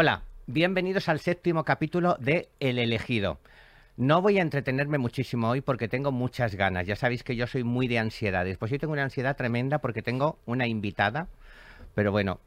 Hola, bienvenidos al séptimo capítulo de El elegido. No voy a entretenerme muchísimo hoy porque tengo muchas ganas. Ya sabéis que yo soy muy de ansiedades. Pues yo tengo una ansiedad tremenda porque tengo una invitada, pero bueno,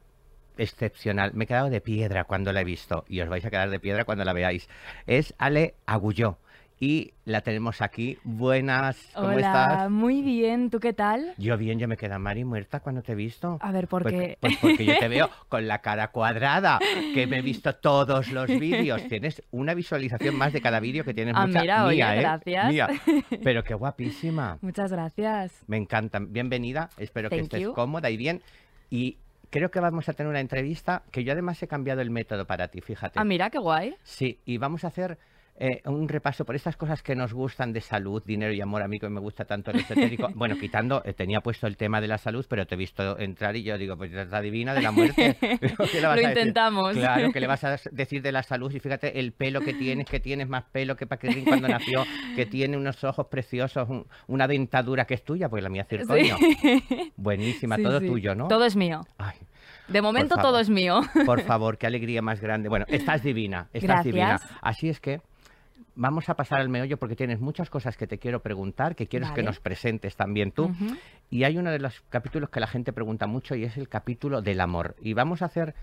excepcional. Me he quedado de piedra cuando la he visto y os vais a quedar de piedra cuando la veáis. Es Ale Agulló y la tenemos aquí. Buenas, ¿cómo Hola, estás? muy bien. ¿Tú qué tal? Yo bien, yo me queda Mari muerta cuando te he visto. A ver, ¿por Pues- qué? Pues, porque yo te veo con la cara cuadrada, que me he visto todos los vídeos. Tienes una visualización más de cada vídeo que tienes Ah, mucha mira, oye, mía, ¿eh? gracias. Mía. Pero qué guapísima. Muchas gracias. Me encanta. Bienvenida. Espero que estés you. cómoda y bien. Y creo que vamos a tener una entrevista que yo además he cambiado el método para ti, fíjate. Ah, mira, qué guay. Sí, y vamos a hacer eh, un repaso por estas cosas que nos gustan de salud, dinero y amor. A mí que me gusta tanto el esotérico. Bueno, quitando, eh, tenía puesto el tema de la salud, pero te he visto entrar y yo digo, pues está divina de la muerte. ¿Qué le vas Lo a decir? intentamos. Claro, que le vas a decir de la salud y fíjate el pelo que tienes, que tienes más pelo que Paquetín cuando nació, que tiene unos ojos preciosos, un- una dentadura que es tuya, pues la mía es circonio. Buenísima, Sí, todo sí. tuyo, ¿no? Todo es mío. Ay, De momento favor. todo es mío. por favor, qué alegría más grande. Bueno, estás divina, estás Gracias. divina. Así es que vamos a pasar al meollo porque tienes muchas cosas que te quiero preguntar, que quieres que nos presentes también tú. Y hay uno de los capítulos que la gente pregunta mucho y es el capítulo del amor. Y vamos a hacer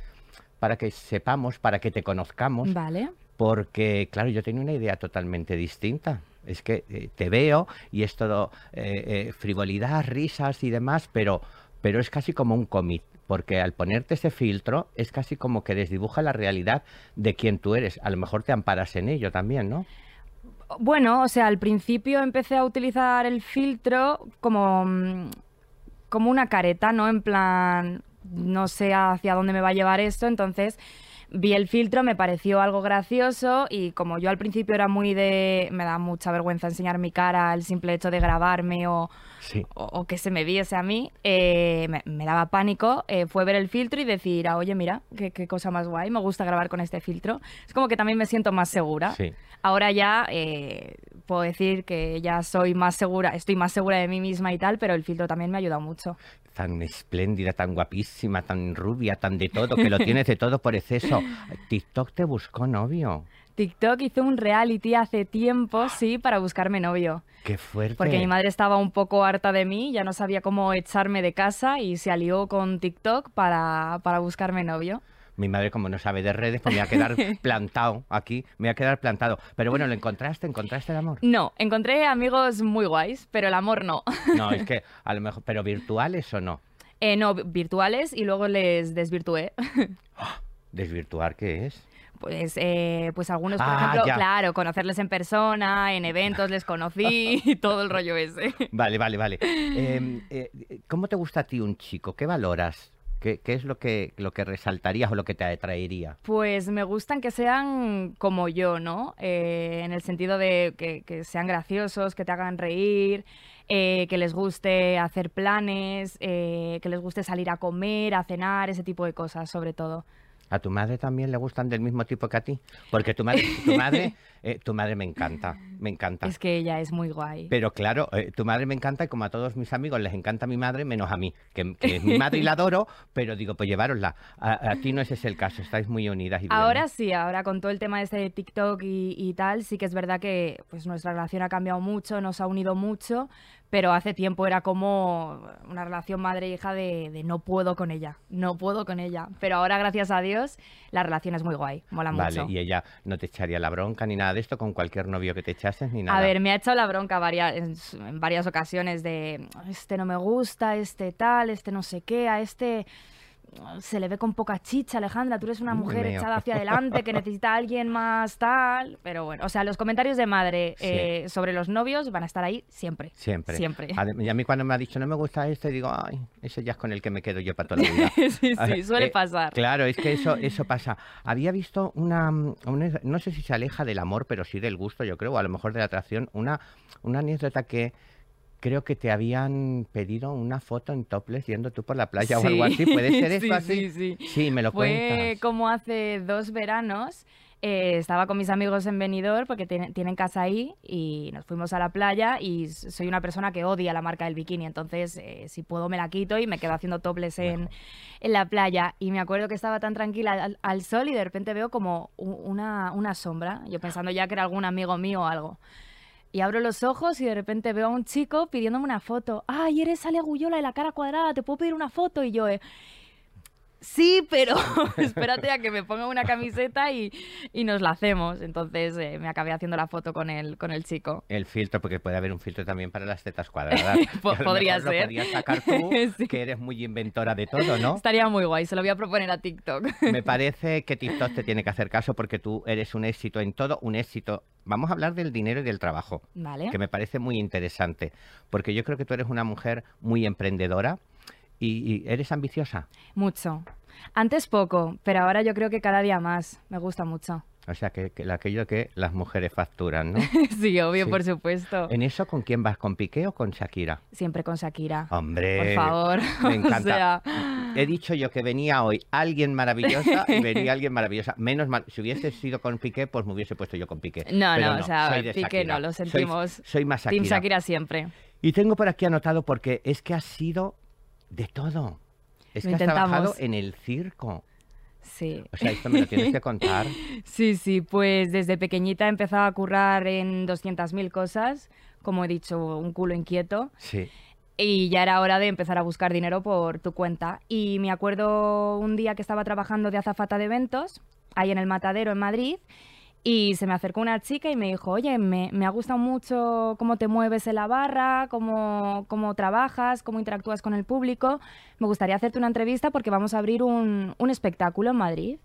para que sepamos, para que te conozcamos, Vale. porque, claro, yo tenía una idea totalmente distinta. Es que eh, te veo y es todo eh, eh, frivolidad, risas y demás, pero, pero es casi como un cómic, porque al ponerte ese filtro es casi como que desdibuja la realidad de quién tú eres. A lo mejor te amparas en ello también, ¿no? Bueno, o sea, al principio empecé a utilizar el filtro como, mm, como una careta, ¿no? En plan, no sé hacia dónde me va a llevar esto, entonces vi el filtro, me pareció algo gracioso y como yo al principio era muy de... me da mucha vergüenza enseñar mi cara, el simple hecho de grabarme o, Sí. o, o que se me viese a mí, eh, me, me daba pánico, eh, fue ver el filtro y decir, ah, oye, mira, qué, qué cosa más guay, me gusta grabar con este filtro. Es como que también me siento más segura. Sí. Ahora ya eh, puedo decir que ya soy más segura, estoy más segura de mí misma y tal, pero el filtro también me ha ayudado mucho. Tan espléndida, tan guapísima, tan rubia, tan de todo, que lo tienes de todo por exceso. TikTok te buscó novio. TikTok hizo un reality hace tiempo, sí, para buscarme novio. Qué fuerte. Porque mi madre estaba un poco harta de mí, ya no sabía cómo echarme de casa y se alió con TikTok para, para buscarme novio. Mi madre, como no sabe de redes, pues me va a quedar plantado aquí, me va a quedar plantado. Pero bueno, ¿lo encontraste? ¿Encontraste el amor? No, encontré amigos muy guays, pero el amor no. No, es que a lo mejor, pero virtuales o no. Eh, no, virtuales y luego les desvirtué. ¿Desvirtuar qué es? Pues, eh, pues algunos, por Ah, ejemplo, ya. claro, conocerles en persona, en eventos les conocí y todo el rollo ese. Vale, vale, vale. Eh, eh, ¿Cómo te gusta a ti un chico? ¿Qué valoras? ¿Qué, es lo que, lo que resaltarías o lo que te atraería? Pues me gustan que sean como yo, ¿no? Eh, en el sentido de que, que sean graciosos, que te hagan reír, eh, que les guste hacer planes, eh, que les guste salir a comer, a cenar, ese tipo de cosas, sobre todo. ¿A tu madre también le gustan del mismo tipo que a ti? Porque tu madre, tu madre, eh, tu madre me encanta, me encanta. Es que ella es muy guay. Pero claro, eh, tu madre me encanta y como a todos mis amigos les encanta mi madre, menos a mí, que, que es mi madre y la adoro, pero digo, pues llevárosla. A, a ti no ese es el caso, estáis muy unidas. Y. Ahora sí, ahora con todo el tema este de TikTok y, y tal, sí que es verdad que pues nuestra relación ha cambiado mucho, nos ha unido mucho, pero hace tiempo era como una relación madre-hija de, de no puedo con ella, no puedo con ella. Pero ahora, gracias a Dios, la relación es muy guay, mola Vale, mucho. y ella no te echaría la bronca ni nada de esto con cualquier novio que te echases ni nada. A ver, me ha echado la bronca varias, en, en varias ocasiones de este no me gusta, este tal, este no sé qué, a este se le ve con poca chicha, Alejandra, tú eres una mujer echada hacia adelante que necesita a alguien más tal, pero bueno, o sea, los comentarios de madre Sí. eh, sobre los novios van a estar ahí siempre. Siempre. Siempre. Y a mí cuando me ha dicho no me gusta este, digo, ay, ese ya es con el que me quedo yo para toda la vida. sí, sí, suele eh, pasar. Claro, es que eso, eso pasa. Había visto una, una- no sé si se aleja del amor, pero sí del gusto, yo creo, o a lo mejor de la atracción, una, una anécdota que creo que te habían pedido una foto en topless yendo tú por la playa o algo Sí. así. ¿Puede ser Sí, eso así? sí, sí. Sí, me lo Fue cuentas. como hace dos veranos. eh, estaba con mis amigos en Benidorm porque tienen, tienen casa ahí y nos fuimos a la playa y soy una persona que odia la marca del bikini, entonces eh, si puedo me la quito y me quedo haciendo topless en, en la playa. Y me acuerdo que estaba tan tranquila al, al sol y de repente veo como una, una sombra, yo pensando ya que era algún amigo mío o algo. Y abro los ojos y de repente veo a un chico pidiéndome una foto. ¡Ay, eres Ale Aguyola de la cara cuadrada! ¿Te puedo pedir una foto? Y yo, eh, sí, pero espérate a que me ponga una camiseta y, y nos la hacemos. Entonces eh, me acabé haciendo la foto con el, con el chico. El filtro, porque puede haber un filtro también para las tetas cuadradas. Lo podría lo ser. podrías sacar tú, Sí. que eres muy inventora de todo, ¿no? Estaría muy guay, se lo voy a proponer a TikTok. Me parece que TikTok te tiene que hacer caso porque tú eres un éxito en todo, un éxito. Vamos a hablar del dinero y del trabajo, Vale. que me parece muy interesante, porque yo creo que tú eres una mujer muy emprendedora y, y eres ambiciosa. Mucho. Antes poco, pero ahora yo creo que cada día más. Me gusta mucho. O sea, que, que aquello que las mujeres facturan, ¿no? sí, obvio, Sí. por supuesto. ¿En eso con quién vas? ¿Con Piqué o con Shakira? Siempre con Shakira. Hombre, Por favor. me encanta. o sea, He dicho yo que venía hoy alguien maravillosa y venía alguien maravillosa. Menos mal, si hubiese sido con Piqué, pues me hubiese puesto yo con Piqué. No, Pero no, o sea, soy de Piqué Shakira. no, lo sentimos. Soy, más Team Shakira. Shakira siempre. Y tengo por aquí anotado porque es que has sido de todo. Es Lo que has trabajado intentamos. en el circo. Sí. O sea, esto me lo tienes que contar. Sí, sí, pues desde pequeñita empezaba a currar en 200.000 cosas, como he dicho, un culo inquieto. Sí. Y ya era hora de empezar a buscar dinero por tu cuenta. Y me acuerdo un día que estaba trabajando de azafata de eventos, ahí en el Matadero, en Madrid, y se me acercó una chica y me dijo, oye, me, me ha gustado mucho cómo te mueves en la barra, cómo, cómo trabajas, cómo interactúas con el público. Me gustaría hacerte una entrevista porque vamos a abrir un, un espectáculo en Madrid.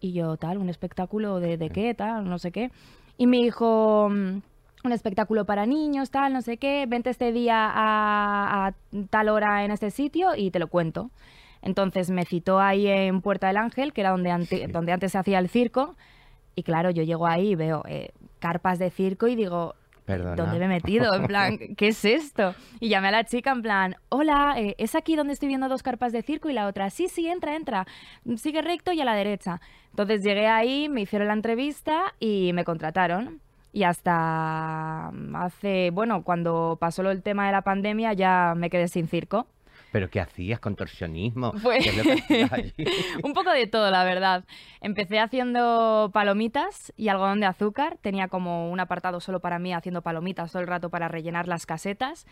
Y yo, tal, un espectáculo de, de qué, tal, no sé qué. Y me dijo, mm, un espectáculo para niños, tal, no sé qué, vente este día a, a tal hora en este sitio y te lo cuento. Entonces me citó ahí en Puerta del Ángel, que era donde, ante- Sí. donde antes se hacía el circo. Y claro, yo llego ahí y veo eh, carpas de circo y digo, Perdona. ¿dónde me he metido? En plan, ¿qué es esto? Y llamé a la chica en plan, hola, eh, ¿es aquí donde estoy viendo dos carpas de circo? Y la otra, sí, sí, entra, entra, sigue recto y a la derecha. Entonces llegué ahí, me hicieron la entrevista y me contrataron. Y hasta hace, bueno, cuando pasó el tema de la pandemia ya me quedé sin circo. ¿Pero qué hacías? ¿Contorsionismo? Fue- ¿Qué es lo que hacías allí? Un poco de todo, la verdad. Empecé haciendo palomitas y algodón de azúcar. Tenía como un apartado solo para mí haciendo palomitas todo el rato para rellenar las casetas.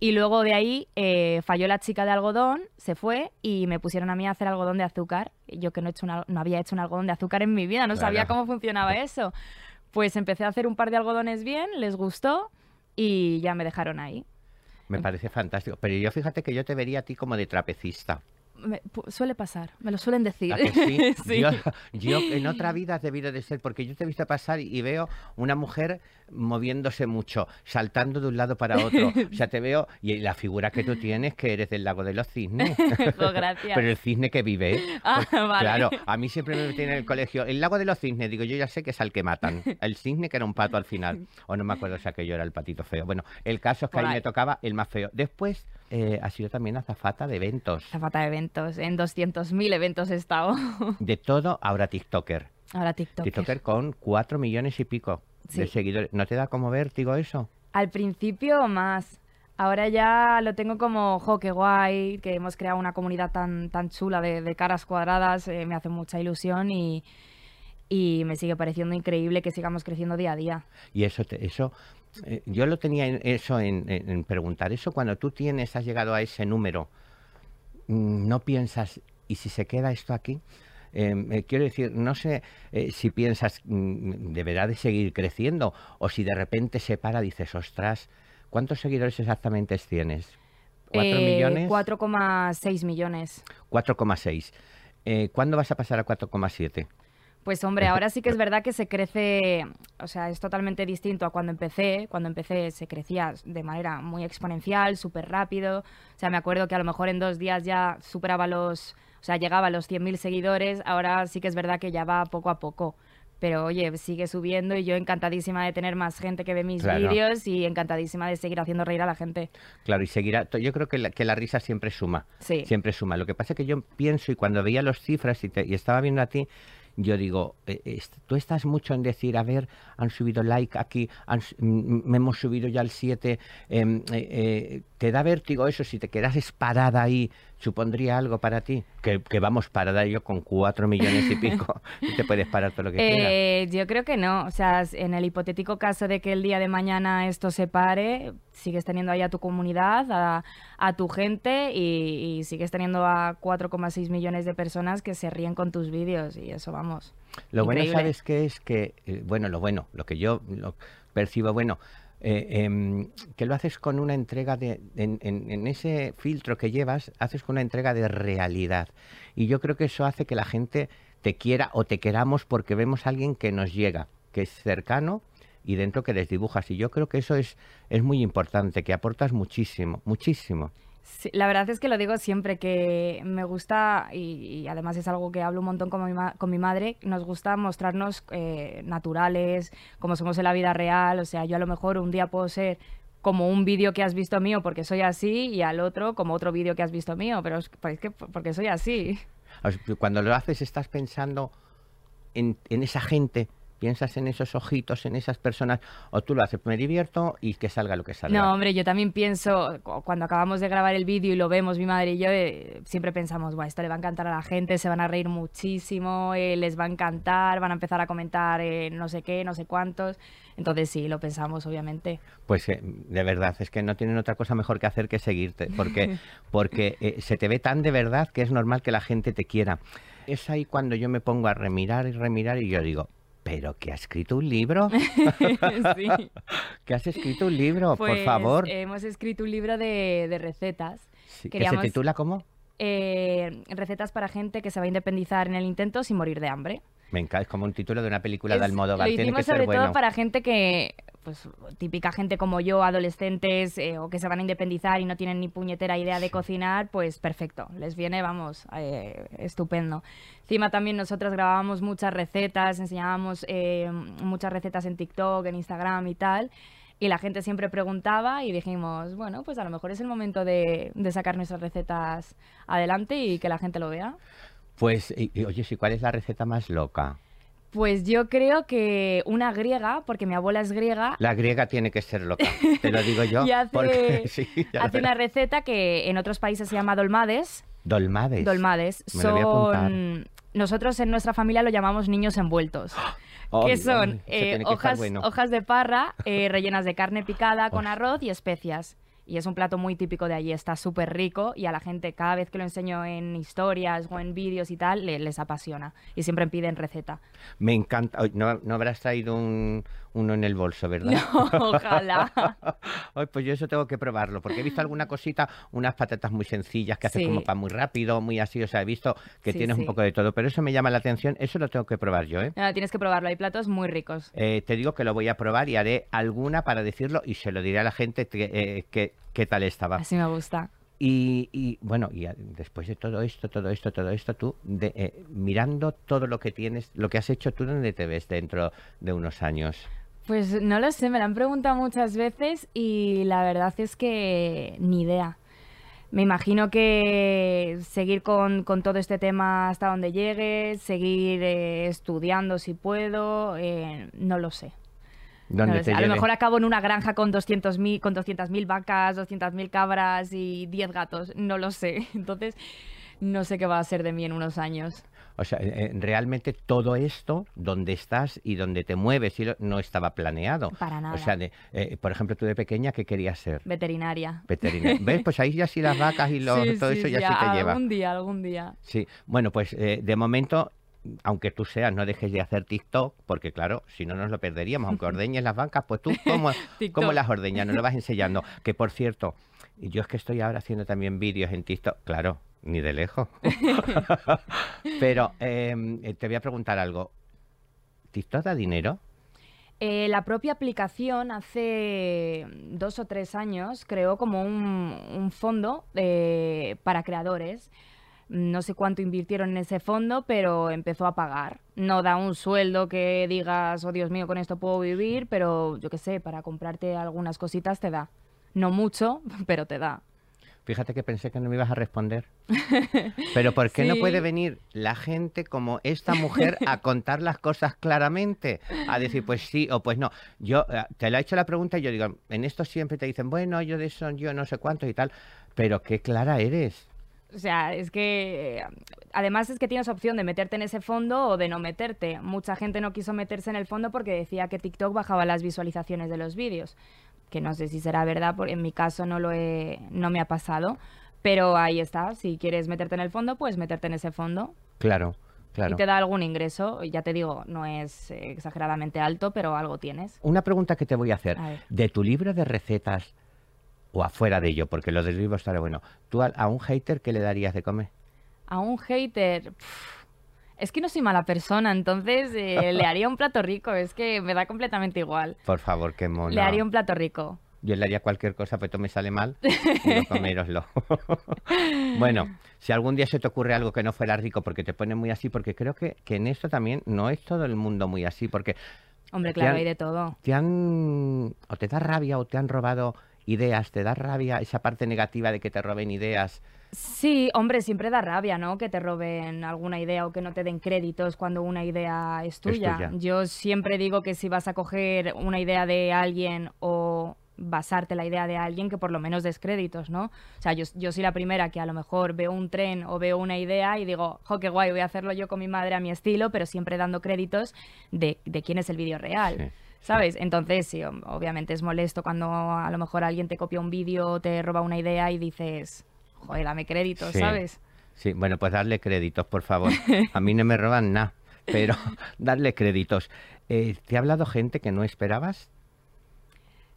Y luego de ahí eh, falló la chica de algodón, se fue y me pusieron a mí a hacer algodón de azúcar. Yo que no, he hecho una- no había hecho un algodón de azúcar en mi vida, no sabía cómo funcionaba eso. Pues empecé a hacer un par de algodones bien, les gustó y ya me dejaron ahí. Me parece fantástico. Pero yo fíjate que yo te vería a ti como de trapecista. Me- suele pasar, me lo suelen decir. ¿A que sí? Sí. Yo, yo en otra vida has debido de ser, porque yo te he visto pasar y veo una mujer moviéndose mucho, saltando de un lado para otro. O sea, te veo, y la figura que tú tienes, que eres del lago de los cisnes. Jo, gracias. Pero el cisne que vive. ¿eh? Ah, Pues, vale. Claro, a mí siempre me meten en el colegio. El lago de los cisnes, digo, yo ya sé que es al que matan. El cisne que era un pato al final. O no me acuerdo si aquello era el patito feo. Bueno, el caso es que ahí ahí. me tocaba el más feo. Después eh, ha sido también azafata de eventos. Zafata de eventos, en 200.000 eventos he estado. De todo, ahora TikToker. Ahora TikTok. TikToker con cuatro millones y pico de seguidores. ¿No te da como vértigo eso? Al principio más. Ahora ya lo tengo como, jo, qué guay, que hemos creado una comunidad tan, tan chula de, de caras cuadradas, eh, me hace mucha ilusión y, y me sigue pareciendo increíble que sigamos creciendo día a día. Y eso, te- eso eh, yo lo tenía en, eso en, en- en preguntar. Eso cuando tú tienes, has llegado a ese número, mm, no piensas, ¿y si se queda esto aquí? Eh, eh, quiero decir, no sé eh, si piensas, mm, deberá de seguir creciendo, o si de repente se para, dices, ostras, ¿cuántos seguidores exactamente tienes? ¿Cuatro Eh, millones? 4,6 millones. 4,6. Eh, ¿Cuándo vas a pasar a 4,7? Pues hombre, ahora sí que es verdad que se crece, o sea, es totalmente distinto a cuando empecé. Cuando empecé se crecía de manera muy exponencial, súper rápido. O sea, me acuerdo que a lo mejor en dos días ya superaba los, o sea, llegaba a los 100.000 seguidores. Ahora sí que es verdad que ya va poco a poco. Pero oye, sigue subiendo y yo encantadísima de tener más gente que ve mis Claro. vídeos y encantadísima de seguir haciendo reír a la gente. Claro, y seguirá. Yo creo que la, que la risa siempre suma. Sí. Siempre suma. Lo que pasa es que yo pienso, y cuando veía las cifras y, te- y estaba viendo a ti, yo digo, eh, tú estás mucho en decir, a ver, han subido like aquí, mm, hemos subido ya el 7, em, eh, eh, ¿te da vértigo eso? Si te quedases parada ahí, ¿supondría algo para ti? Que, que vamos, parada yo con 4 millones y pico, y te puedes parar todo lo que quieras. Eh, yo creo que no. O sea, en el hipotético caso de que el día de mañana esto se pare, sigues teniendo ahí a tu comunidad, a, a tu gente y, y sigues teniendo a 4,6 millones de personas que se ríen con tus vídeos y eso vamos. Lo bueno. ¿sabes qué es? Que, eh, bueno, lo bueno, lo que yo lo percibo bueno, eh, em, que lo haces con una entrega de, en, en- en ese filtro que llevas, haces con una entrega de realidad. Y yo creo que eso hace que la gente te quiera o te queramos porque vemos a alguien que nos llega, que es cercano y dentro que les dibujas. Y yo creo que eso es, es muy importante, que aportas muchísimo, muchísimo. La verdad es que lo digo siempre, que me gusta, y, y además es algo que hablo un montón con mi, ma- con mi madre, nos gusta mostrarnos eh, naturales, como somos en la vida real. O sea, yo a lo mejor un día puedo ser como un vídeo que has visto mío porque soy así y al otro como otro vídeo que has visto mío, pero es, pues es que porque soy así. Cuando lo haces estás pensando en, en esa gente, piensas en esos ojitos, en esas personas, o tú lo haces, me divierto y que salga lo que salga. No, hombre, yo también pienso, cu- cuando acabamos de grabar el vídeo y lo vemos, mi madre y yo, eh, siempre pensamos, Buah, esto le va a encantar a la gente, se van a reír muchísimo, eh, les va a encantar, van a empezar a comentar eh, no sé qué, no sé cuántos. Entonces sí, lo pensamos, obviamente. Pues de verdad, es que no tienen otra cosa mejor que hacer que seguirte, porque, porque se te ve tan de verdad que es normal que la gente te quiera. Es ahí cuando yo me pongo a remirar y remirar y yo digo, ¿pero que ha escrito un libro? sí. ¿Que has escrito un libro? Pues, Por favor. Hemos escrito un libro de, de recetas. Sí, ¿Que queríamos- se titula cómo? eh, recetas para gente que se va a independizar en el intento sin morir de hambre. Me encanta, es como un título de una película de Es- Almodóvar. Lo Tiene hicimos que ser sobre bueno. todo para gente que, pues típica gente como yo, adolescentes eh, o que se van a independizar y no tienen ni puñetera idea de cocinar, pues perfecto, les viene, vamos, eh, estupendo. Encima también nosotros grabábamos muchas recetas, enseñábamos eh, muchas recetas en TikTok, en Instagram y tal. Y la gente siempre preguntaba y dijimos, bueno, pues a lo mejor es el momento de, de sacar nuestras recetas adelante y que la gente lo vea. Pues, y- y, oye, sí, ¿cuál es la receta más loca? Pues yo creo que una griega, porque mi abuela es griega, La griega tiene que ser loca, te lo digo yo. y hace, porque, sí, ya lo hace una receta que en otros países se llama dolmades. Dolmades. Dolmades Me son... Nosotros en nuestra familia lo llamamos niños envueltos. Ay, que son eh, que hojas, bueno. hojas de parra eh, rellenas de carne picada con arroz y especias. Y es un plato muy típico de allí, está súper rico y a la gente cada vez que lo enseño en historias o en vídeos y tal, le- les apasiona. Y siempre piden receta. Me encanta. No, no habrás traído un, uno en el bolso, ¿verdad? No, ojalá. Ay, pues yo eso tengo que probarlo, porque he visto alguna cosita, unas patatas muy sencillas que haces Sí. como para muy rápido, muy así, o sea, he visto que Sí, tienes un poco de todo, pero eso me llama la atención, eso lo tengo que probar yo, ¿eh? No, tienes que probarlo, hay platos muy ricos. Eh, te digo que lo voy a probar y haré alguna para decirlo y se lo diré a la gente que, eh, que- qué tal estaba. Así me gusta. Y, y, bueno, y después de todo esto, todo esto, todo esto, tú de- eh, mirando todo lo que tienes, lo que has hecho, ¿tú dónde te ves dentro de unos años? Pues no lo sé, me lo han preguntado muchas veces y la verdad es que ni idea. Me imagino que seguir con, con todo este tema hasta donde llegue, seguir eh, estudiando si puedo, eh, no lo sé. No ¿Dónde lo te sé. A lo mejor acabo en una granja con 200.000 con 200.000 vacas, 200.000 cabras y 10 gatos, no lo sé. Entonces, no sé qué va a ser de mí en unos años. O sea, eh, realmente todo esto, donde estás y donde te mueves, y lo- no estaba planeado. Para nada. O sea, de- eh, por ejemplo, tú de pequeña, ¿qué querías ser? Veterinaria. Veterinaria. ¿Ves? Pues ahí ya sí las vacas y lo- Sí, todo sí, eso ya sí, sí te lleva. Algún día, algún día. Sí, bueno, pues eh, de momento, aunque tú seas, no dejes de hacer TikTok, porque claro, si no nos lo perderíamos. Aunque ordeñes las vacas, pues tú, ¿cómo, las ordeñas? Nos lo vas enseñando. Que por cierto, yo es que estoy ahora haciendo también vídeos en TikTok, claro, ni de lejos. Pero eh, te voy a preguntar algo. ¿TikTok da dinero? Eh, la propia aplicación hace dos o tres años creó como un, un fondo eh, para creadores. No sé cuánto invirtieron en ese fondo, pero empezó a pagar. No da un sueldo que digas, oh Dios mío, con esto puedo vivir, pero yo qué sé, para comprarte algunas cositas te da. No mucho, pero te da. Fíjate que pensé que no me ibas a responder. Pero ¿por qué no puede venir la gente como esta mujer a contar las cosas claramente? A decir, pues sí o pues no. Yo eh, te lo he hecho la pregunta y yo digo, en esto siempre te dicen, bueno, yo de eso, yo no sé cuánto y tal. Pero qué clara eres. O sea, es que además es que tienes opción de meterte en ese fondo o de no meterte. Mucha gente no quiso meterse en el fondo porque decía que TikTok bajaba las visualizaciones de los vídeos. Que no sé si será verdad, porque en mi caso no lo he, no me ha pasado. Pero ahí está, si quieres meterte en el fondo, puedes meterte en ese fondo Claro, claro. y te da algún ingreso. Ya te digo, no es exageradamente alto, pero algo tienes. Una pregunta que te voy a hacer. A. De tu libro de recetas o afuera de ello, porque lo del libro estará bueno. ¿Tú a, a un hater qué le darías de comer? A un hater. Es que no soy mala persona, entonces eh, le haría un plato rico. Es que me da completamente igual. Por favor, qué mono. Le haría un plato rico. Yo le haría cualquier cosa, pero me sale mal. no coméroslo. bueno, si algún día se te ocurre algo que no fuera rico porque te pone muy así, porque creo que, que en esto también no es todo el mundo muy así, porque Hombre, claro, han- hay de todo. te han. o te da rabia o te han robado ideas, te da rabia esa parte negativa de que te roben ideas. Sí, hombre, siempre da rabia, ¿no? Que te roben alguna idea o que no te den créditos cuando una idea es tuya. tuya. Yo siempre digo que si vas a coger una idea de alguien o basarte en la idea de alguien, que por lo menos des créditos, ¿no? O sea, yo, yo soy la primera que a lo mejor veo un tren o veo una idea y digo, jo, qué guay, voy a hacerlo yo con mi madre a mi estilo, pero siempre dando créditos de, de quién es el vídeo real. Sí, ¿Sabes? Entonces, sí, ob- obviamente es molesto cuando a lo mejor alguien te copia un vídeo te roba una idea y dices, joder, dame créditos, Sí. ¿sabes? Sí, bueno, pues darle créditos, por favor. A mí no me roban nada, pero darle créditos. Eh, ¿Te ha hablado gente que no esperabas?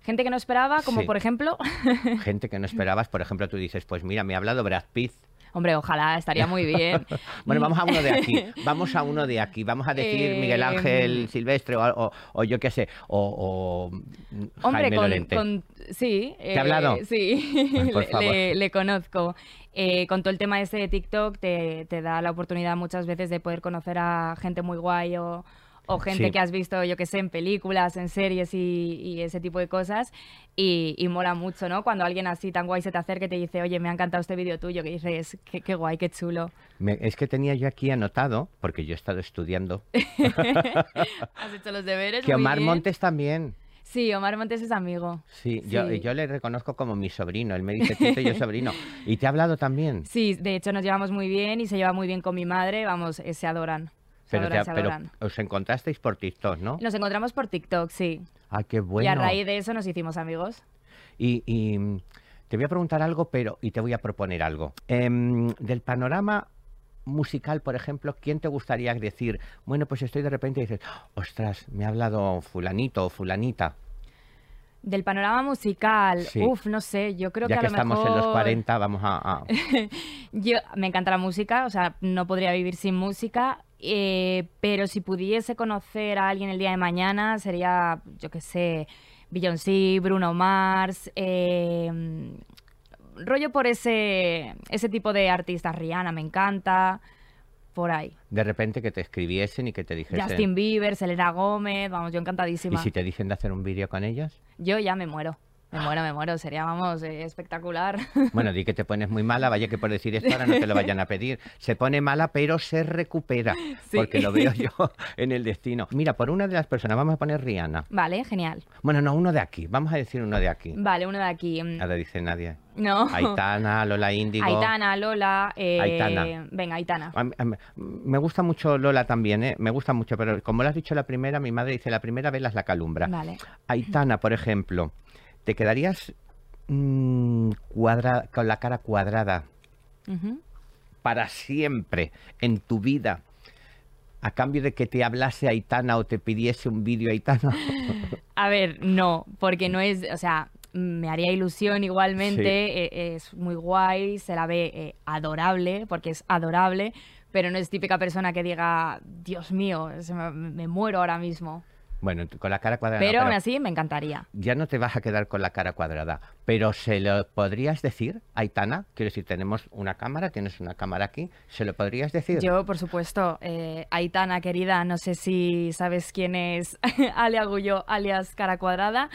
Gente que no esperaba, como Sí. por ejemplo, Gente que no esperabas, por ejemplo, tú dices, pues mira, me ha hablado Brad Pitt. Hombre, ojalá, estaría muy bien. Bueno, vamos a uno de aquí, vamos a uno de aquí, vamos a decir Eh, Miguel Ángel Silvestre o, o- o yo qué sé, o, o Hombre, Jaime con, Lorente. con- sí. ¿Te ha hablado? Sí, Ay, por le, favor. le- le conozco. Eh, con todo el tema ese de TikTok te, te da la oportunidad muchas veces de poder conocer a gente muy guay o, o gente Sí. que has visto, yo que sé, en películas, en series y, y ese tipo de cosas. Y, y mola mucho, ¿no? Cuando alguien así tan guay se te acerca y te dice, oye, me ha encantado este vídeo tuyo, que dices, qué, qué guay, qué chulo. Me- es que tenía yo aquí anotado, porque yo he estado estudiando, Has hecho los deberes. que Omar bien. Montes también. Sí, Omar Montes es amigo. Sí, Yo, Sí. yo le reconozco como mi sobrino. Él me dice Tito yo sobrino. ¿Y te ha hablado también? Sí, de hecho nos llevamos muy bien y se lleva muy bien con mi madre, vamos, eh, se adoran. Pero, te os encontrasteis por TikTok, ¿no? Nos encontramos por TikTok, sí. Ah, qué bueno. Y a raíz de eso nos hicimos amigos. Y, y, mm, te voy a preguntar algo, pero y te voy a proponer algo. Em, del panorama musical, por ejemplo, ¿quién te gustaría decir? Bueno, pues estoy de repente y dices, ostras, me ha hablado fulanito o fulanita. Del panorama musical, Sí. uf, no sé, yo creo ya que que a lo estamos mejor... en los 40, vamos a... a- Yo, me encanta la música, o sea, no podría vivir sin música, eh, pero si pudiese conocer a alguien el día de mañana, sería, yo qué sé, Beyoncé, Bruno Mars, eh, rollo por ese, ese tipo de artistas, Rihanna me encanta, por ahí. de repente que te escribiesen y que te dijesen... Justin Bieber, Selena Gómez, vamos, yo ¿Y encantadísima. si te dicen de hacer un vídeo con ellas? Yo ya me muero, me muero, me muero, sería, vamos, eh, espectacular. Bueno, di que te pones muy mala, vaya que por decir esto ahora no te lo vayan a pedir. Se pone mala, pero se recupera, Sí. porque lo veo yo en el destino. Mira, por una de las personas, vamos a poner Rihanna. vale, genial. Bueno, no, uno de aquí, vamos a decir uno de aquí. Vale, uno de aquí. mm, Ahora dice nadie. No. Aitana, Lola Índigo. Aitana, Lola. eh, Aitana. Venga, Aitana. Me gusta mucho Lola también, ¿eh? Me gusta mucho, pero como lo has dicho la primera, mi madre dice, la primera velas la calumbra. Vale. Aitana, por ejemplo, ¿te quedarías mm, cuadra- con la cara cuadrada para siempre en tu vida a cambio de que te hablase Aitana o te pidiese un vídeo Aitana? A ver, no, porque no es, o sea, me haría ilusión igualmente, Sí. eh, es muy guay, se la ve eh, adorable, porque es adorable, pero no es típica persona que diga, Dios mío, me muero ahora mismo. Bueno, con la cara cuadrada. no, Pero aún así me encantaría. ya no te vas a quedar con la cara cuadrada, pero se lo podrías decir, Aitana, quiero decir, tenemos una cámara, tienes una cámara aquí, ¿se lo podrías decir? Yo, por supuesto, eh, Aitana, querida, no sé si sabes quién es Ale Agullo, alias Cara Cuadrada,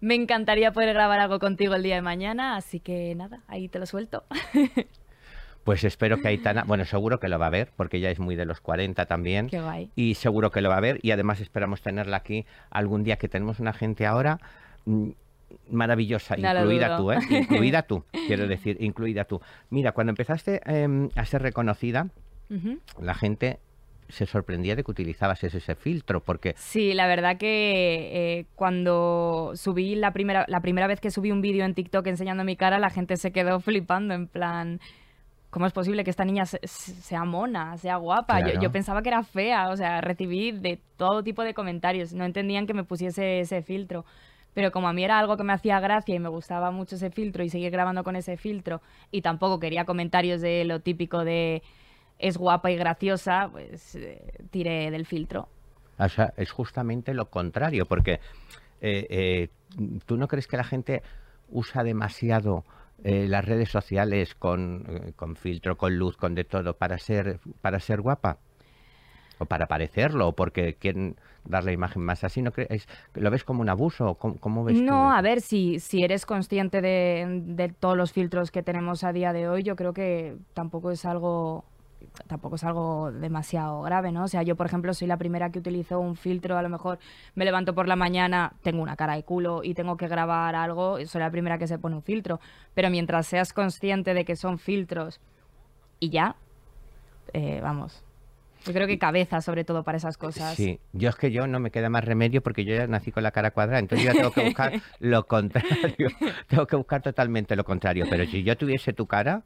Me encantaría poder grabar algo contigo el día de mañana, así que nada, ahí te lo suelto. Pues espero que Aitana, bueno, seguro que lo va a ver, porque ella es muy de los 40 también. Qué guay. Y seguro que lo va a ver, y además esperamos tenerla aquí algún día, que tenemos una gente ahora mm, maravillosa, No incluida tú, ¿eh? Incluida tú, quiero decir, incluida tú. Mira, cuando empezaste em, a ser reconocida, la gente se sorprendía de que utilizabas ese, ese filtro, porque Sí, la verdad que eh, cuando subí la primera, la primera vez que subí un vídeo en TikTok enseñando mi cara, la gente se quedó flipando en plan, ¿cómo es posible que esta niña se- se- sea mona, sea guapa? Yo pensaba que era fea, o sea, recibí de todo tipo de comentarios, no entendían que me pusiese ese filtro. Pero como a mí era algo que me hacía gracia y me gustaba mucho ese filtro y seguir grabando con ese filtro y tampoco quería comentarios de lo típico de es guapa y graciosa, pues eh, tiré del filtro. O sea, es justamente lo contrario, porque eh, eh, tú no crees que la gente usa demasiado eh, las redes sociales con, eh, con filtro, con luz, con de todo, para ser, para ser guapa. O para parecerlo, o porque quieren dar la imagen más así. ¿no crees? ¿Lo ves como un abuso? ¿Cómo, cómo ves No, a ver, si, si eres consciente de, de todos los filtros que tenemos a día de hoy, yo creo que tampoco es algo tampoco es algo demasiado grave, ¿no? O sea, yo, por ejemplo, soy la primera que utilizo un filtro, a lo mejor me levanto por la mañana, tengo una cara de culo y tengo que grabar algo, soy la primera que se pone un filtro, pero mientras seas consciente de que son filtros y ya, eh, vamos, yo creo que cabeza sobre todo para esas cosas. Sí, yo es que yo no me queda más remedio porque yo ya nací con la cara cuadrada, entonces yo ya tengo que buscar lo contrario, tengo que buscar totalmente lo contrario, pero si yo tuviese tu cara,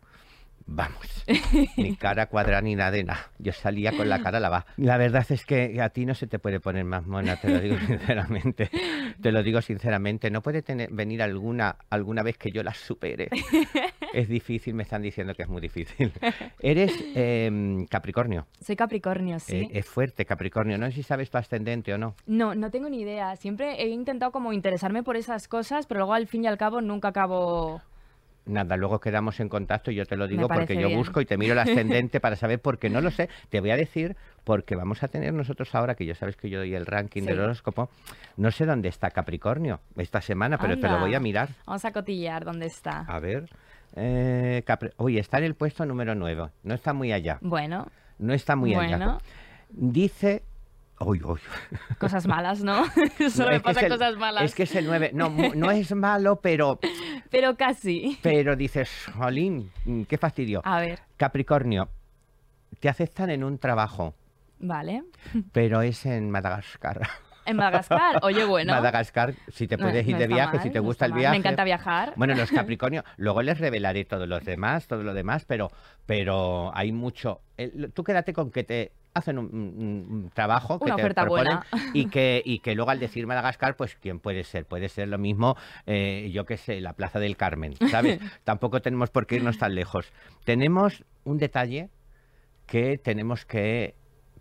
vamos, ni cara cuadrada ni nada de nada, yo salía con la cara lavada. La verdad es que a ti no se te puede poner más mona, te lo digo sinceramente, te lo digo sinceramente, no puede tener, venir alguna, alguna vez que yo la supere. Es difícil, me están diciendo que es muy difícil. Eres em, Capricornio. Soy Capricornio, sí. Eh, es fuerte Capricornio. No sé si sabes tu ascendente o no. No, no tengo ni idea. Siempre he intentado como interesarme por esas cosas, pero luego al fin y al cabo nunca acabo... Nada, luego quedamos en contacto y yo te lo digo porque yo bien. busco y te miro el ascendente para saber porque no lo sé. Te voy a decir porque vamos a tener nosotros ahora, que ya sabes que yo doy el ranking del horóscopo, no sé dónde está Capricornio esta semana, pero te lo voy a mirar. Vamos a cotillar dónde está. A ver. Eh, Capri- Oye, está en el puesto número 9. No está muy allá. Bueno, No está muy allá. bueno, Dice... Uy, uy. cosas malas, ¿no? Solo Es me pasan el- cosas malas. Es que es el 9. No, no es malo, pero, Pero casi. pero dices, Jolín, qué fastidio. A ver, Capricornio, te aceptan en un trabajo, vale. pero es en Madagascar. En Madagascar, oye, bueno. Madagascar, si te no- puedes ir no de viaje, mal, si te no gusta el mal. viaje. Me encanta viajar. Bueno, los Capricornio, luego les revelaré todos los demás, todo lo demás, pero, pero hay mucho. el- tú quédate con que te hacen un, un- un trabajo que Una te proponen buena. y que y que luego al decir Madagascar, pues quién puede ser, puede ser lo mismo, eh, yo qué sé, la Plaza del Carmen, ¿sabes? Tampoco tenemos por qué irnos tan lejos. Tenemos un detalle que tenemos que,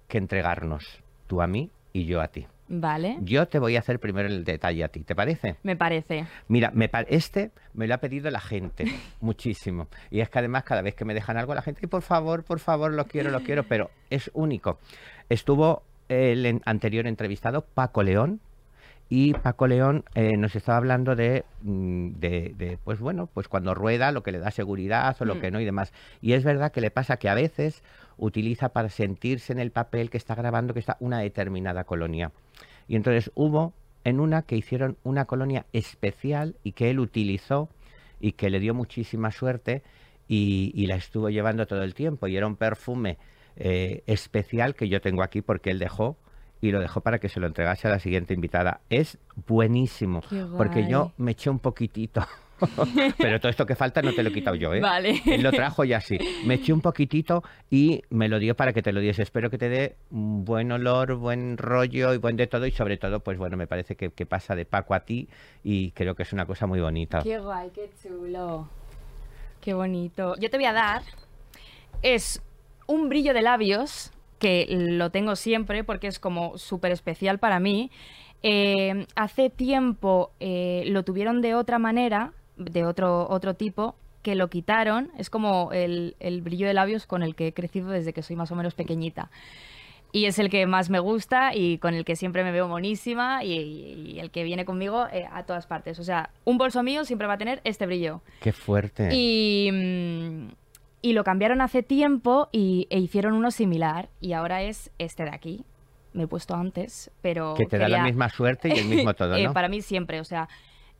que entregarnos, tú a mí y yo a ti. Vale, Yo te voy a hacer primero el detalle a ti, ¿te parece? me parece. Mira, me pa- este me lo ha pedido la gente muchísimo. Y es que además cada vez que me dejan algo la gente, "Ay, por favor, por favor, lo quiero, lo quiero, pero es único. Estuvo el anterior entrevistado, Paco León, y Paco León eh, nos estaba hablando de, mm, de, de, pues bueno, pues cuando rueda, lo que le da seguridad o lo Mm. que no y demás. Y es verdad que le pasa que a veces utiliza para sentirse en el papel que está grabando que está una determinada colonia. Y entonces hubo en una que hicieron una colonia especial y que él utilizó y que le dio muchísima suerte y, y la estuvo llevando todo el tiempo. Y era un perfume eh, especial que yo tengo aquí porque él dejó y lo dejó para que se lo entregase a la siguiente invitada. Es buenísimo porque yo me eché un poquitito. Pero todo esto que falta no te lo he quitado yo, ¿eh? Vale. Él lo trajo ya sí. Me eché un poquitito y me lo dio para que te lo diese. Espero que te dé buen olor, buen rollo y buen de todo. Y sobre todo, pues bueno, me parece que, que pasa de Paco a ti y creo que es una cosa muy bonita. Qué guay, qué chulo. Qué bonito. Yo te voy a dar. Es un brillo de labios, que lo tengo siempre porque es como súper especial para mí. Eh, hace tiempo eh, lo tuvieron de otra manera, de otro, otro tipo, que lo quitaron. Es como el, el brillo de labios con el que he crecido desde que soy más o menos pequeñita. y es el que más me gusta y con el que siempre me veo monísima y, y el que viene conmigo eh, a todas partes. O sea, un bolso mío siempre va a tener este brillo. Qué fuerte. Y, y lo cambiaron hace tiempo y, e hicieron uno similar y ahora es este de aquí. Me he puesto antes, pero... que te da la misma suerte y el mismo todo, Eh, ¿no? para mí siempre, o sea,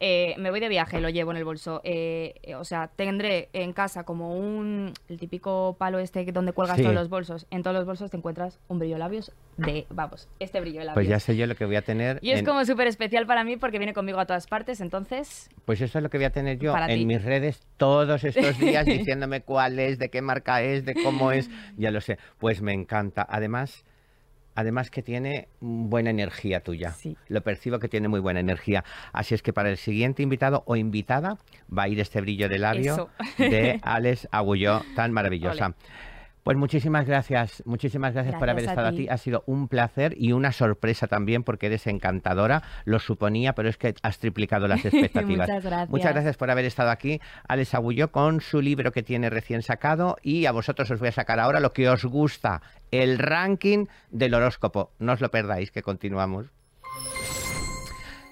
eh, me voy de viaje, lo llevo en el bolso. eh, eh, o sea, tendré en casa como un. El típico palo este donde cuelgas Sí. todos los bolsos. En todos los bolsos te encuentras un brillo labios de. Vamos, este brillo de labios. Pues ya sé yo lo que voy a tener. y es como súper especial para mí porque viene conmigo a todas partes, entonces. Pues eso es lo que voy a tener yo en ti. mis redes todos estos días diciéndome cuál es, de qué marca es, de cómo es. Ya lo sé. Pues me encanta. Además, además que tiene buena energía tuya. Sí. Lo percibo que tiene muy buena energía. Así es que para el siguiente invitado o invitada va a ir este brillo de labio Eso. de Alex Agulló, tan maravillosa. Ole. Pues muchísimas gracias, muchísimas gracias, por haber estado aquí. Ha sido un placer y una sorpresa también porque eres encantadora. Lo suponía, pero es que has triplicado las expectativas. Muchas gracias. Muchas gracias por haber estado aquí, Alex Agulló, con su libro que tiene recién sacado. Y a vosotros os voy a sacar ahora lo que os gusta, el ranking del horóscopo. No os lo perdáis, que continuamos.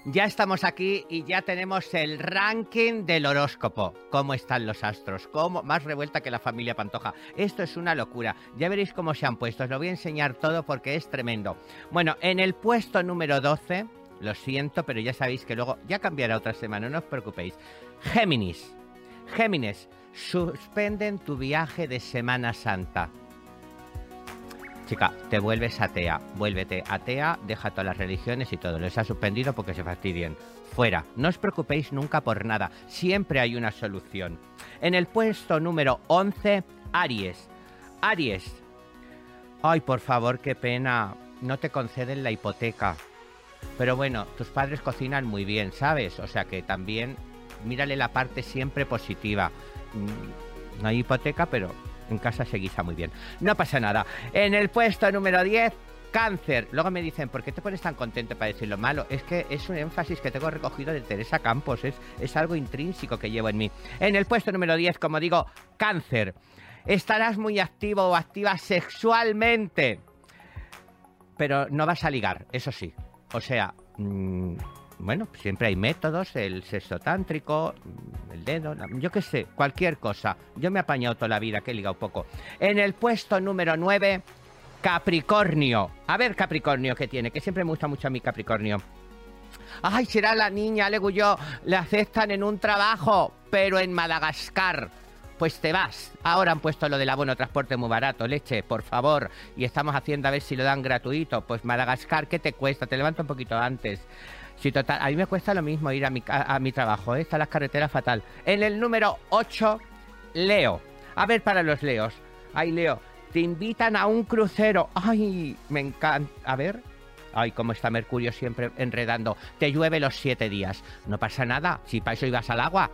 Ya estamos aquí y ya tenemos el ranking del horóscopo. ¿Cómo están los astros? ¿Cómo? Más revuelta que la familia Pantoja. Esto es una locura. Ya veréis cómo se han puesto. Os lo voy a enseñar todo porque es tremendo. Bueno, en el puesto número 12, lo siento, pero ya sabéis que luego ya cambiará otra semana, no os preocupéis. Géminis. Géminis, suspenden tu viaje de Semana Santa. Chica, te vuelves atea, vuélvete atea, deja todas las religiones y todo. Les ha suspendido porque se fastidien. Fuera, no os preocupéis nunca por nada, siempre hay una solución. En el puesto número 11, Aries. Aries. Ay, por favor, qué pena, no te conceden la hipoteca. Pero bueno, tus padres cocinan muy bien, ¿sabes? O sea que también mírale la parte siempre positiva. Mm, No hay hipoteca, pero en casa se guisa muy bien. No pasa nada. En el puesto número 10, cáncer. Luego me dicen, ¿por qué te pones tan contento para decir lo malo? Es que es un énfasis que tengo recogido de Teresa Campos. Es, es algo intrínseco que llevo en mí. En el puesto número 10, como digo, cáncer. Estarás muy activo o activa sexualmente. Pero no vas a ligar, eso sí. O sea, mm, bueno, siempre hay métodos, el sexo tántrico, el dedo, yo qué sé, cualquier cosa. Yo me he apañado toda la vida, que he ligado poco. En el puesto número 9, Capricornio. A ver, Capricornio, ¿qué tiene? Que siempre me gusta mucho a mi Capricornio. Ay, será la niña, le le aceptan en un trabajo, pero en Madagascar. Pues te vas. Ahora han puesto lo del abono transporte muy barato, leche, por favor. Y estamos haciendo a ver si lo dan gratuito. Pues Madagascar, ¿qué te cuesta? Te levanto un poquito antes. Sí, total. A mí me cuesta lo mismo ir a mi, ca- a, mi trabajo. ¿eh? Están las carreteras fatal. En el número 8, Leo. A ver, para los Leos. Ay, Leo, te invitan a un crucero. Ay, me encanta. A ver. Ay, cómo está Mercurio siempre enredando. Te llueve los siete días. No pasa nada. Si para eso ibas al agua.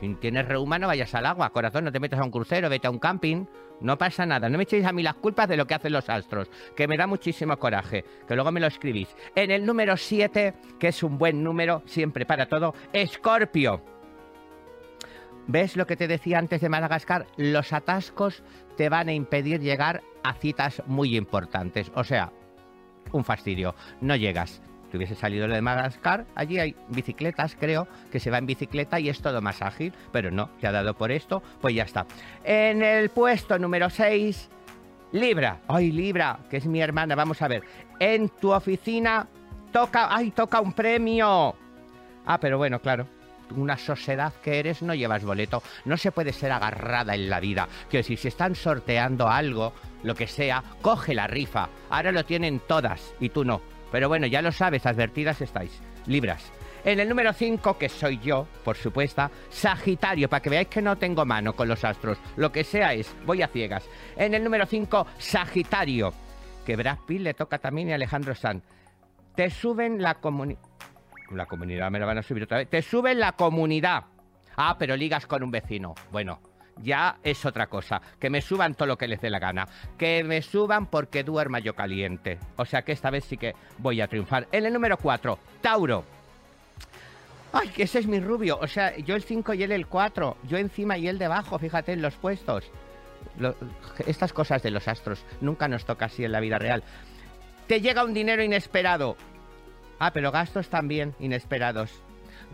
Si tienes reuma, no vayas al agua. Corazón, no te metas a un crucero, vete a un camping. No pasa nada. No me echéis a mí las culpas de lo que hacen los astros. Que me da muchísimo coraje. Que luego me lo escribís. En el número 7, que es un buen número, siempre para todo, Escorpio. ¿Ves lo que te decía antes de Madagascar? Los atascos te van a impedir llegar a citas muy importantes. O sea, un fastidio. No llegas. Te hubiese salido lo de Madagascar, allí hay bicicletas, creo, que se va en bicicleta y es todo más ágil, pero no, te ha dado por esto, pues ya está. En el puesto número 6, Libra. Ay, Libra, que es mi hermana, vamos a ver. En tu oficina toca, ay, toca un premio. Ah, pero bueno, claro. Una sociedad que eres no llevas boleto. No se puede ser agarrada en la vida. Que si se están sorteando algo, lo que sea, coge la rifa. Ahora lo tienen todas y tú no. Pero bueno, ya lo sabes, advertidas estáis. Libras. En el número 5, que soy yo, por supuesto, Sagitario, para que veáis que no tengo mano con los astros. Lo que sea es, voy a ciegas. En el número 5, Sagitario, que Brad Pitt le toca también y Alejandro Sanz. Te suben la comunidad. La comunidad me la van a subir otra vez. Te suben la comunidad. Ah, pero ligas con un vecino. Bueno, ya es otra cosa. Que me suban todo lo que les dé la gana. Que me suban porque duerma yo caliente. O sea que esta vez sí que voy a triunfar. En el número 4, Tauro. Ay, que ese es mi rubio. O sea, yo el 5 y él el 4. Yo encima y él debajo, fíjate en los puestos. Estas cosas de los astros nunca nos toca así en la vida real. Te llega un dinero inesperado. Ah, pero gastos también inesperados.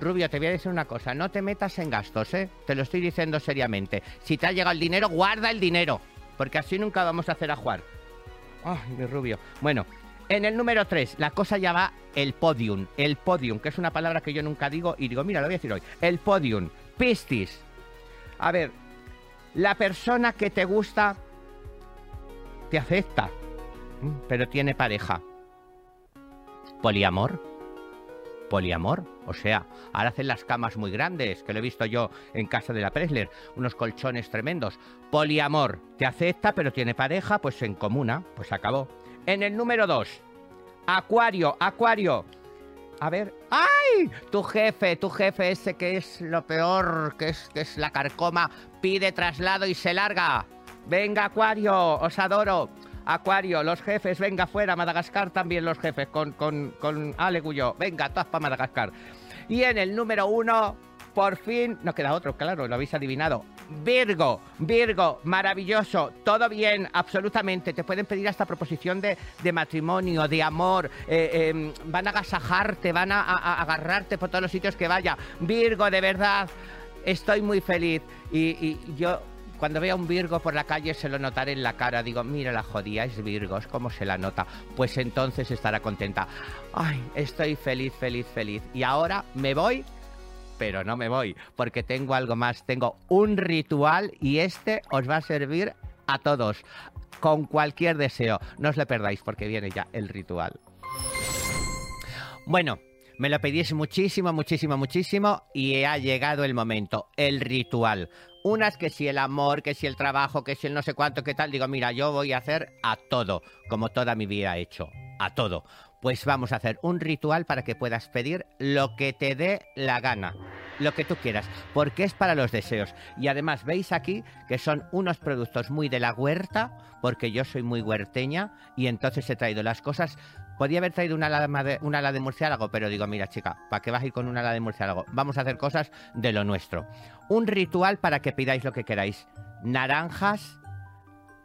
Rubio, te voy a decir una cosa, no te metas en gastos, ¿eh? Te lo estoy diciendo seriamente. Si te ha llegado el dinero, guarda el dinero, porque así nunca vamos a hacer a jugar. Ay, mi Rubio. Bueno, en el número 3, la cosa ya va el podium. El podium, que es una palabra que yo nunca digo y digo, mira, lo voy a decir hoy. El podium. Pistis. A ver, la persona que te gusta te acepta, pero tiene pareja. Poliamor. Poliamor. O sea, ahora hacen las camas muy grandes, que lo he visto yo en casa de la Presler, unos colchones tremendos. Poliamor. Te acepta, pero tiene pareja, pues en comuna, pues acabó. En el número 2, Acuario, Acuario. A ver, ¡ay! Tu jefe, tu jefe ese que es lo peor, que es, que es la carcoma, pide traslado y se larga. Venga, Acuario, os adoro. Acuario, los jefes, venga fuera, Madagascar también los jefes, con, con, con Aleguyo. Venga, todas para Madagascar. Y en el número uno, por fin, no queda otro, claro, lo habéis adivinado. Virgo, Virgo, maravilloso, todo bien, absolutamente. Te pueden pedir hasta proposición de, de matrimonio, de amor. eh, em, van a agasajarte, van a, agarrarte por todos los sitios que vaya. Virgo, de verdad, estoy muy feliz. Y yo, cuando vea un Virgo por la calle, se lo notaré en la cara. Digo, mira la jodía, es Virgos, ¿cómo se la nota? Pues entonces estará contenta. Ay, estoy feliz, feliz, feliz. Y ahora me voy pero no me voy, porque tengo algo más, tengo un ritual y este os va a servir a todos, con cualquier deseo. No os lo perdáis porque viene ya el ritual. Bueno, me lo pedís muchísimo, muchísimo, muchísimo y ha llegado el momento, el ritual. Unas que si el amor, que si el trabajo, que si el no sé cuánto, que tal, digo, mira, yo voy a hacer a todo, como toda mi vida he hecho, a todo. Pues vamos a hacer un ritual para que puedas pedir lo que te dé la gana, lo que tú quieras, porque es para los deseos. Y además veis aquí que son unos productos muy de la huerta, porque yo soy muy huerteña y entonces he traído las cosas. Podía haber traído una ala de, una ala de murciélago, pero digo, mira chica, ¿para qué vas a ir con una ala de murciélago? Vamos a hacer cosas de lo nuestro. Un ritual para que pidáis lo que queráis. Naranjas,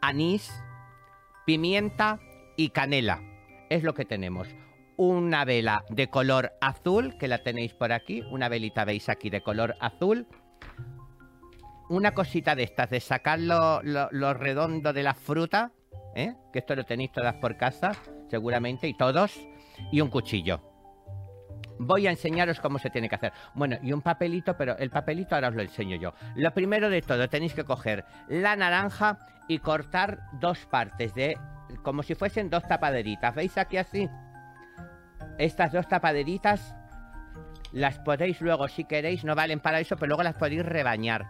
anís, pimienta y canela. Es lo que tenemos. Una vela de color azul, que la tenéis por aquí. Una velita, veis aquí, de color azul. Una cosita de estas, de sacar lo redondo de la fruta. ¿Eh? Que esto lo tenéis todas por casa, seguramente, y todos. Y un cuchillo. Voy a enseñaros cómo se tiene que hacer. Bueno, y un papelito, pero el papelito ahora os lo enseño yo. Lo primero de todo, tenéis que coger la naranja y cortar dos partes de como si fuesen dos tapaderitas. ¿Veis aquí así? Estas dos tapaderitas las podéis luego, si queréis, no valen para eso, pero luego las podéis rebañar.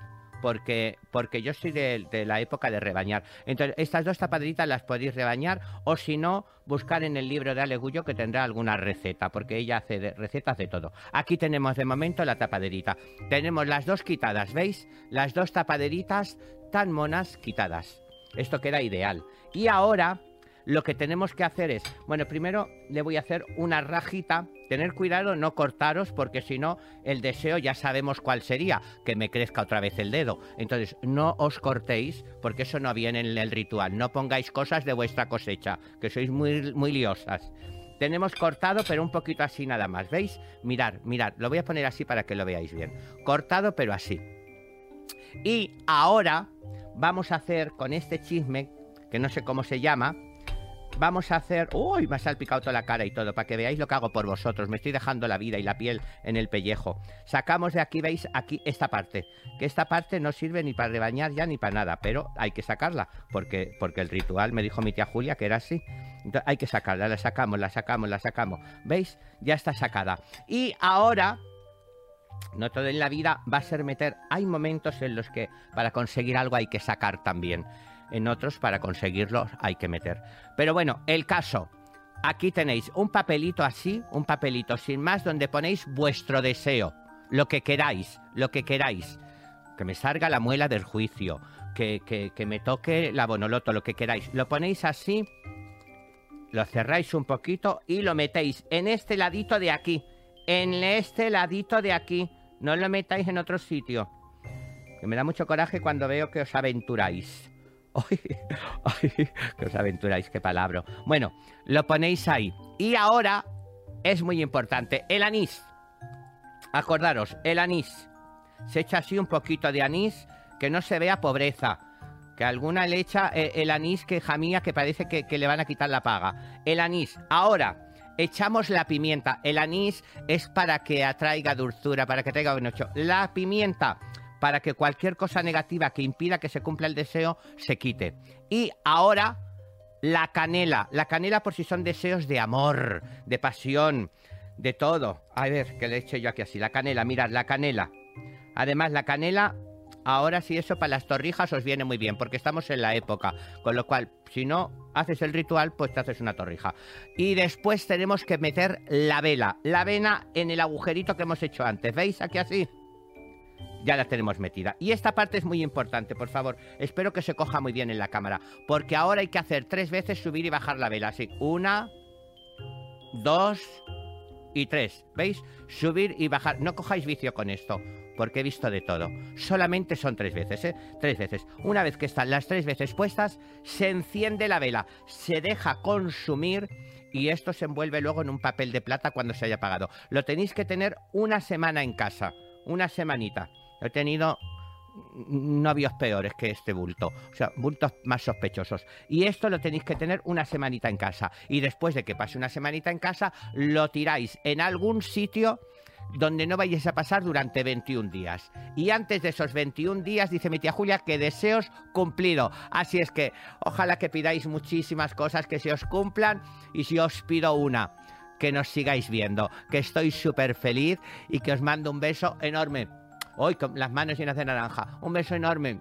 Porque, porque yo soy de, la época de rebañar. Entonces, estas dos tapaderitas las podéis rebañar, o si no, buscar en el libro de Alegullo que tendrá alguna receta, porque ella hace recetas de todo. Aquí tenemos de momento la tapaderita. Tenemos las dos quitadas, ¿veis? Las dos tapaderitas tan monas quitadas. Esto queda ideal. Y ahora lo que tenemos que hacer es, bueno, primero le voy a hacer una rajita. Tener cuidado, no cortaros, porque si no, el deseo ya sabemos cuál sería, que me crezca otra vez el dedo. Entonces, no os cortéis, porque eso no viene en el ritual. No pongáis cosas de vuestra cosecha, que sois muy, muy liosas. Tenemos cortado, pero un poquito así nada más. ¿Veis? Mirad, mirad. Lo voy a poner así para que lo veáis bien. Cortado, pero así. Y ahora vamos a hacer con este chisme, que no sé cómo se llama, vamos a hacer... ¡Uy! Me ha salpicado toda la cara y todo, para que veáis lo que hago por vosotros. Me estoy dejando la vida y la piel en el pellejo. Sacamos de aquí, veis, aquí esta parte. Que esta parte no sirve ni para rebañar ya ni para nada, pero hay que sacarla, porque, porque el ritual me dijo mi tía Julia que era así. Entonces hay que sacarla, la sacamos, la sacamos, la sacamos. ¿Veis? Ya está sacada. Y ahora no todo en la vida va a ser meter. Hay momentos en los que para conseguir algo hay que sacar también. En otros, para conseguirlo, hay que meter. Pero bueno, el caso. Aquí tenéis un papelito así, un papelito sin más, donde ponéis vuestro deseo. Lo que queráis, lo que queráis. Que me salga la muela del juicio. Que, que, que me toque la bonoloto, lo que queráis. Lo ponéis así. Lo cerráis un poquito y lo metéis en este ladito de aquí en este ladito de aquí. No lo metáis en otro sitio. Que me da mucho coraje cuando veo que os aventuráis. Ay, ay, que os aventuráis, qué palabra. Bueno, lo ponéis ahí. Y ahora es muy importante, el anís. Acordaros, el anís. Se echa así un poquito de anís, que no se vea pobreza. Que alguna le echa eh, el anís que jamía que parece que, que le van a quitar la paga. El anís. Ahora, echamos la pimienta. El anís es para que atraiga dulzura, para que traiga buen ocho. La pimienta para que cualquier cosa negativa que impida que se cumpla el deseo se quite. Y ahora la canela. La canela por si son deseos de amor, de pasión, de todo. A ver, que le eche yo aquí así. La canela, mirad, la canela. Además, la canela, ahora sí eso para las torrijas os viene muy bien, porque estamos en la época. Con lo cual, si no haces el ritual, pues te haces una torrija. Y después tenemos que meter la vela. La vena en el agujerito que hemos hecho antes. ¿Veis aquí así? Ya la tenemos metida. Y esta parte es muy importante, por favor. Espero que se coja muy bien en la cámara. Porque ahora hay que hacer tres veces subir y bajar la vela. Así, una, dos y tres. ¿Veis? Subir y bajar. No cojáis vicio con esto. Porque he visto de todo. Solamente son tres veces, ¿eh? Tres veces. Una vez que están las tres veces puestas, se enciende la vela, se deja consumir y esto se envuelve luego en un papel de plata cuando se haya apagado. Lo tenéis que tener una semana en casa. Una semanita. He tenido novios peores que este bulto, o sea, bultos más sospechosos. Y esto lo tenéis que tener una semanita en casa. Y después de que pase una semanita en casa, lo tiráis en algún sitio donde no vayáis a pasar durante 21 días. Y antes de esos 21 días, dice mi tía Julia, que deseos cumplido. Así es que ojalá que pidáis muchísimas cosas que se os cumplan y si os pido una, que nos sigáis viendo, que estoy súper feliz y que os mando un beso enorme Hoy con las manos llenas de naranja. Un beso enorme.